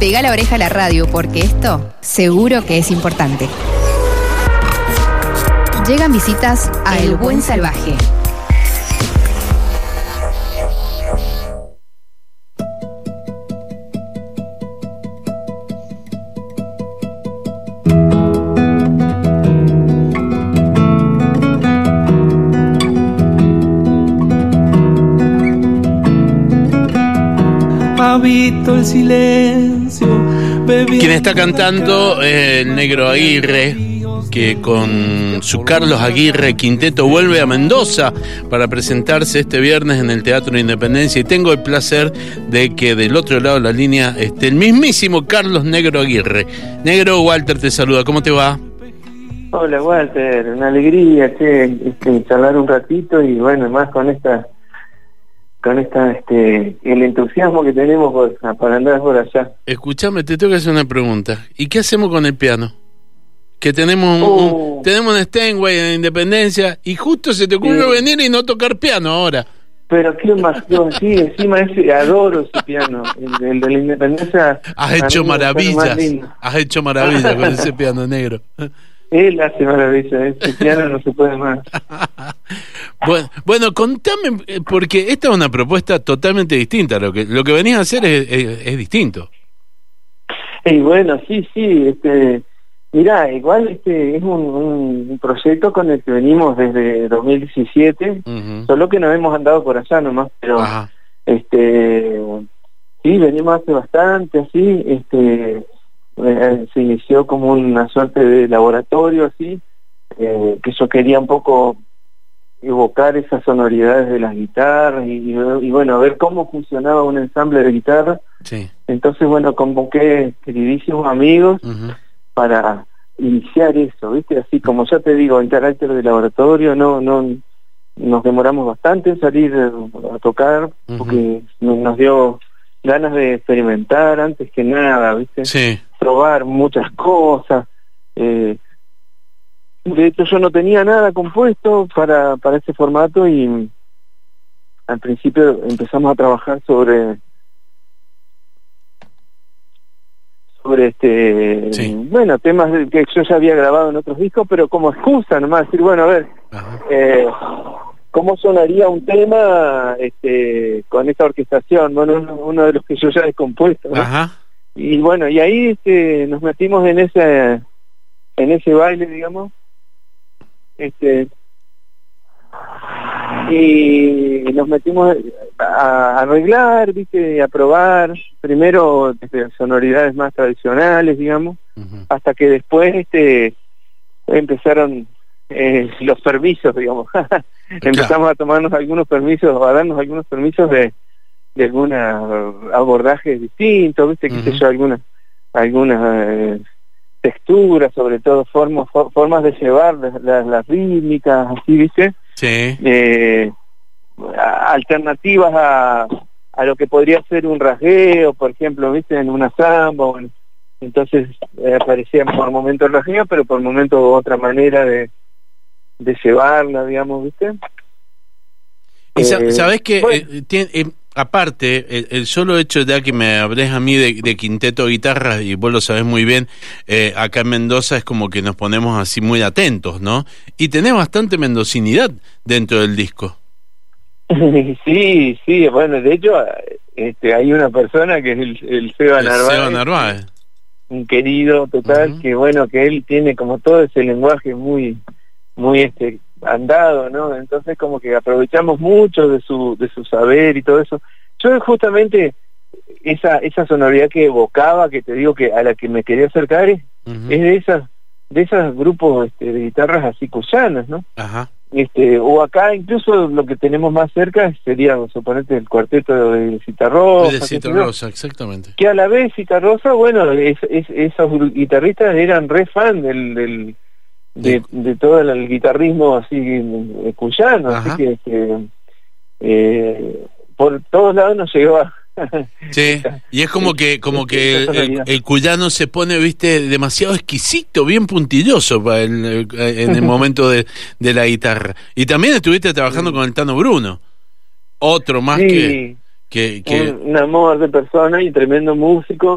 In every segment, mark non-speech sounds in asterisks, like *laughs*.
Pega la oreja a la radio porque esto seguro que es importante. Llegan visitas a El Buen Salvaje. Habito el silencio. Quien está cantando es el negro Aguirre, que con su Carlos Aguirre Quinteto vuelve a Mendoza para presentarse este viernes en el Teatro Independencia y tengo el placer de que del otro lado de la línea esté el mismísimo Carlos Negro Aguirre. Negro Walter te saluda, ¿cómo te va? Hola Walter, una alegría che, este, charlar un ratito y bueno, más con esta con esta este el entusiasmo que tenemos por, para andar por allá. Escúchame, te tengo que hacer una pregunta. ¿Y qué hacemos con el piano? Que tenemos un, Oh. un- tenemos un Steinway en Independencia y justo se te ocurrió Sí. venir y no tocar piano ahora. Pero qué más, yo, sí, encima ese, adoro ese piano, el, el de la independencia. Has hecho maravillas. Has hecho maravillas con ese piano negro. Él hace maravillas, ese piano no se puede más. *laughs* Bueno, bueno, contame, eh, porque esta es una propuesta totalmente distinta. Lo que, lo que venís a hacer es, es- es distinto. Y bueno, sí, sí, este, mirá, igual este es un, un proyecto con el que venimos desde 2017, Ujú. solo que nos hemos andado por allá nomás, pero Ajá. este sí venimos hace bastante así este eh, se inició como una suerte de laboratorio así eh, que yo quería un poco evocar esas sonoridades de las guitarras y, bueno ver cómo funcionaba un ensamble de guitarra Sí. entonces bueno convoqué queridísimos amigos para iniciar eso, ¿viste? Así como ya te digo, en carácter de laboratorio, no no nos demoramos bastante en salir a tocar porque no- nos dio ganas de experimentar antes que nada, ¿viste? Sí. Probar muchas cosas. Eh, de hecho, yo no tenía nada compuesto para, para ese formato y al principio empezamos a trabajar sobre sobre este Sí. bueno temas que yo ya había grabado en otros discos pero como excusa nomás decir bueno a ver eh, cómo sonaría un tema este con esta orquestación bueno uno, uno de los que yo ya he compuesto ¿no? Ajá. Y bueno y ahí este, nos metimos en ese en ese baile digamos. Este y nos metimos a arreglar viste a probar primero este, sonoridades más tradicionales digamos hasta que después este empezaron eh, los permisos digamos. *laughs* Empezamos a tomarnos algunos permisos o a darnos algunos permisos de de algunos abordajes distintos viste qué sé yo algunas algunas eh, texturas sobre todo formas for- formas de llevar las, las, las rítmicas así viste Sí. eh, alternativas a, a lo que podría ser un rasgueo, por ejemplo, viste, en una samba. o en- entonces eh, aparecía por momentos el rasgueo, pero por momentos otra manera de, de llevarla, digamos, viste. Y Eh, sabes que bueno. eh, tiene- aparte, el, el solo hecho ya que me hables a mí de, de quinteto de guitarras, y vos lo sabés muy bien, eh, acá en Mendoza es como que nos ponemos así muy atentos, ¿no? Y tenés bastante mendocinidad dentro del disco. *laughs* sí, sí, bueno, de hecho, este, hay una persona que es el, el Seba Narváez, Seba Narváez. un querido total, que bueno, que él tiene como todo ese lenguaje muy, muy este andado, ¿no? Entonces como que aprovechamos mucho de su, de su saber y todo eso. Yo justamente esa, esa sonoridad que evocaba, que te digo que a la que me quería acercar es, es de esas, de esos grupos este, de guitarras así cuyanas, ¿no? Ajá. este o acá incluso lo que tenemos más cerca sería suponete el cuarteto de Citarrosa de Cita Rosa, exactamente. que a la vez Citarrosa bueno es, es- esos guitarristas eran re fan del, del de, de todo el guitarrismo así eh, cuyano Ajá. así que este, eh, por todos lados nos llegó a *laughs* Sí, y es como que como que el, cuyano se pone, viste, demasiado exquisito, bien puntilloso para el- el- en el *laughs* momento de, de la guitarra. Y también estuviste trabajando con el Tano Bruno, otro más Sí. que, Que, que... Un, amor de persona y tremendo músico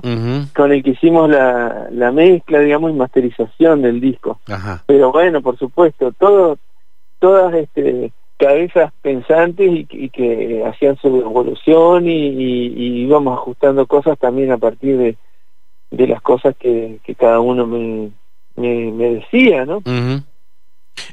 con el que hicimos la, la mezcla, digamos, y masterización del disco. Ajá. Pero bueno, por supuesto, todo, todas este, cabezas pensantes y, y que hacían su evolución y, y- y íbamos ajustando cosas también a partir de, de las cosas que, que cada uno me, me, me decía, ¿no?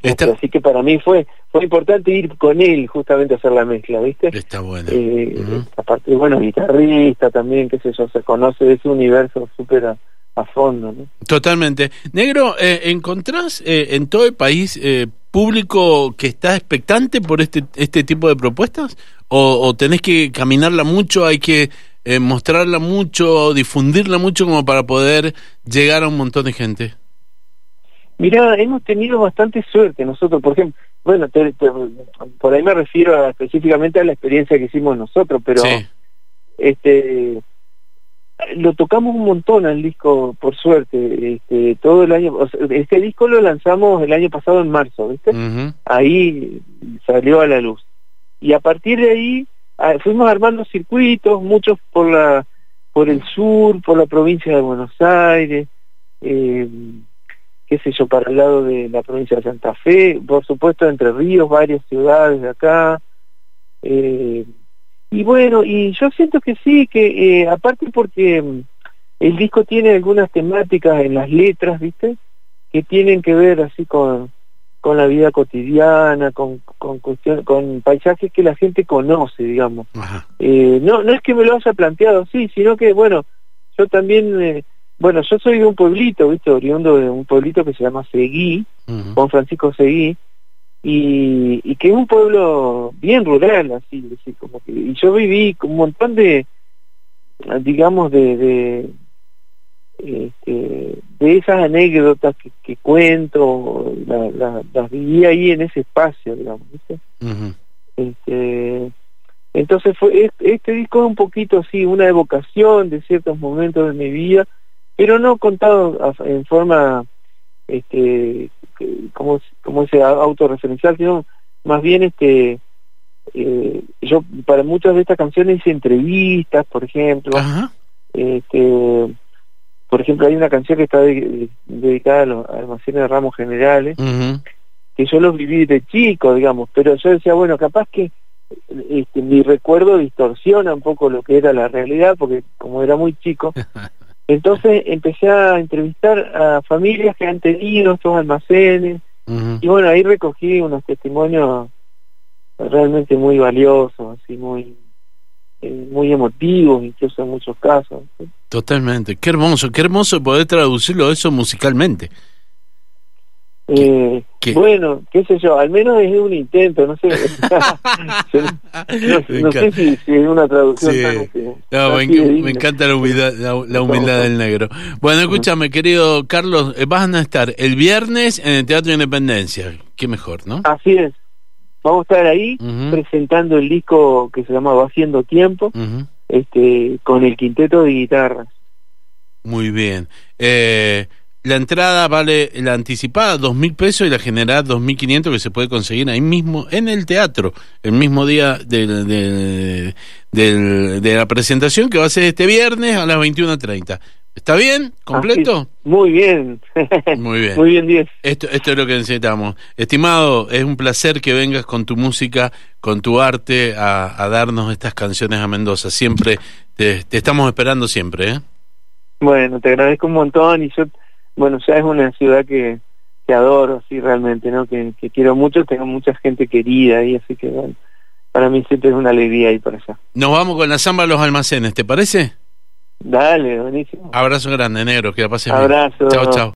Está, Así que para mí fue fue importante ir con él justamente a hacer la mezcla, ¿viste? está bueno. Eh, Ujú. Aparte, bueno, guitarrista también, qué sé yo, se conoce de ese universo súper a, a fondo, ¿no? Totalmente. Negro, eh, ¿encontrás eh, en todo el país eh, público que está expectante por este, este tipo de propuestas? ¿O, o tenés que caminarla mucho, hay que eh, mostrarla mucho, difundirla mucho como para poder llegar a un montón de gente? Mirá, hemos tenido bastante suerte nosotros, por ejemplo, bueno, te- te- por ahí me refiero a- específicamente a la experiencia que hicimos nosotros, pero Sí. este lo tocamos un montón al disco, por suerte, este, todo el año, o sea, este disco lo lanzamos el año pasado en marzo, ¿viste? Ahí salió a la luz. Y a partir de ahí ah, fuimos armando circuitos, muchos por la por el sur, por la provincia de Buenos Aires, eh, qué sé yo, para el lado de la provincia de Santa Fe, por supuesto Entre Ríos, varias ciudades de acá. eh, y bueno, y yo siento que sí, que eh, aparte porque mm, el disco tiene algunas temáticas en las letras, ¿viste? Que tienen que ver así con, con la vida cotidiana, con, con, cuestión, con paisajes que la gente conoce, digamos. Eh, no, no es que me lo haya planteado así, sino que, bueno, yo también, eh, bueno, yo soy de un pueblito, ¿viste? Oriundo de un pueblito que se llama Seguí, Ujú. Juan Francisco Seguí, y, y que es un pueblo bien rural, así, así como que, y yo viví con un montón de, digamos, de, de, este, de esas anécdotas que, que cuento, la- la- las viví ahí en ese espacio, digamos, ¿viste? Este, entonces fue es- este disco es un poquito así, una evocación de ciertos momentos de mi vida, pero no contado en forma este como como ese autorreferencial, sino más bien este eh, yo para muchas de estas canciones hice entrevistas, por ejemplo, Ajá. este por ejemplo hay una canción que está de- dedicada a los almacenes de ramos generales que yo los viví de chico, digamos, pero yo decía, bueno, capaz que este, mi recuerdo distorsiona un poco lo que era la realidad, porque como era muy chico, *laughs* entonces empecé a entrevistar a familias que han tenido estos almacenes, y bueno, ahí recogí unos testimonios realmente muy valiosos, así muy eh, muy emotivos, incluso en muchos casos. ¿sí? Totalmente. Qué hermoso, qué hermoso poder traducirlo eso musicalmente. Eh, qué? Bueno, qué sé yo, al menos es un intento, no sé. *laughs* No- sé si, si es una traducción Sí. tan, este, No, tan me, enc- fidedigna. me encanta la humildad, la, la humildad del negro. Bueno, escúchame, querido Carlos, eh, van a estar el viernes en el Teatro Independencia. Qué mejor, ¿no? Así es. Vamos a estar ahí presentando el disco que se llama Va Haciendo Tiempo, este, con el quinteto de guitarras. Muy bien. Eh, la entrada vale la anticipada dos mil pesos y la general dos mil quinientos que se puede conseguir ahí mismo en el teatro el mismo día del- del- del- de la presentación que va a ser este viernes a las 21.30 ¿está bien? ¿completo? *laughs* Muy bien. muy bien Muy bien, 10. esto, esto es lo que necesitamos estimado es un placer que vengas con tu música con tu arte a, a darnos estas canciones a Mendoza siempre te, te estamos esperando siempre ¿eh? Bueno, te agradezco un montón y yo, bueno, ya es una ciudad que, que adoro, sí, realmente, ¿no? Que, que quiero mucho, tengo mucha gente querida ahí, así que, bueno, para mí siempre es una alegría ir para allá. Nos vamos con la samba a los almacenes, ¿te parece? Dale, buenísimo. Abrazo grande, negro, que la pases bien. Abrazo. Chao, chao.